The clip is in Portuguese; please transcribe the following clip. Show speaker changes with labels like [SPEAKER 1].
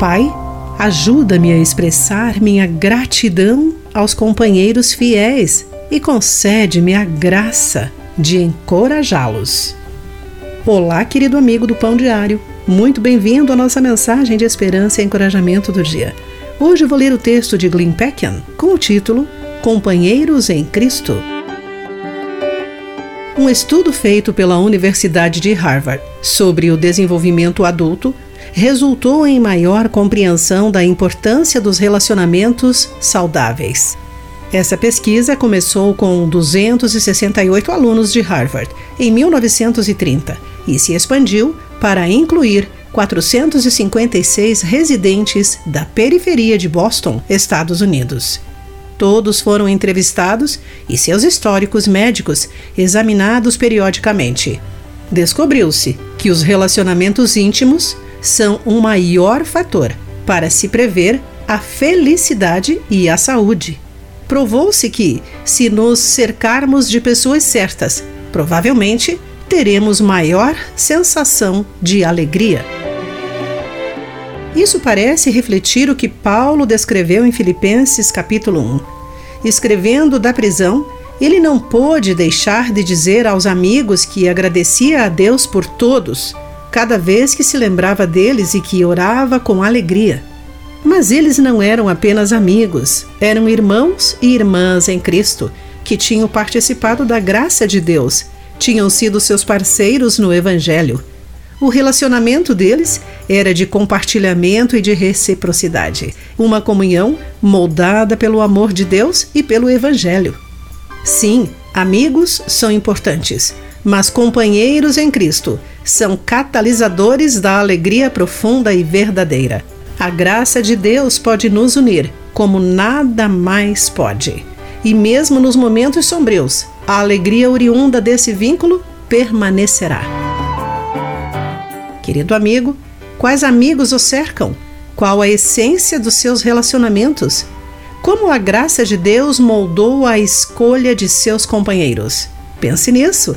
[SPEAKER 1] Pai, ajuda-me a expressar minha gratidão aos companheiros fiéis e concede-me a graça de encorajá-los. Olá, querido amigo do Pão Diário. Muito bem-vindo à nossa mensagem de esperança e encorajamento do dia. Hoje vou ler o texto de Glenn Peckham com o título Companheiros em Cristo. Um estudo feito pela Universidade de Harvard sobre o desenvolvimento adulto resultou em maior compreensão da importância dos relacionamentos saudáveis. Essa pesquisa começou com 268 alunos de Harvard em 1930 e se expandiu para incluir 456 residentes da periferia de Boston, Estados Unidos. Todos foram entrevistados e seus históricos médicos examinados periodicamente. Descobriu-se que os relacionamentos íntimos são um maior fator para se prever a felicidade e a saúde. Provou-se que, se nos cercarmos de pessoas certas, provavelmente teremos maior sensação de alegria. Isso parece refletir o que Paulo descreveu em Filipenses capítulo 1. Escrevendo da prisão, ele não pôde deixar de dizer aos amigos que agradecia a Deus por todos cada vez que se lembrava deles e que orava com alegria. Mas eles não eram apenas amigos, eram irmãos e irmãs em Cristo, que tinham participado da graça de Deus, tinham sido seus parceiros no Evangelho. O relacionamento deles era de compartilhamento e de reciprocidade, uma comunhão moldada pelo amor de Deus e pelo Evangelho. Sim, amigos são importantes, mas companheiros em Cristo são catalisadores da alegria profunda e verdadeira. A graça de Deus pode nos unir como nada mais pode. E mesmo nos momentos sombrios, a alegria oriunda desse vínculo permanecerá. Querido amigo, quais amigos o cercam? Qual a essência dos seus relacionamentos? Como a graça de Deus moldou a escolha de seus companheiros? Pense nisso.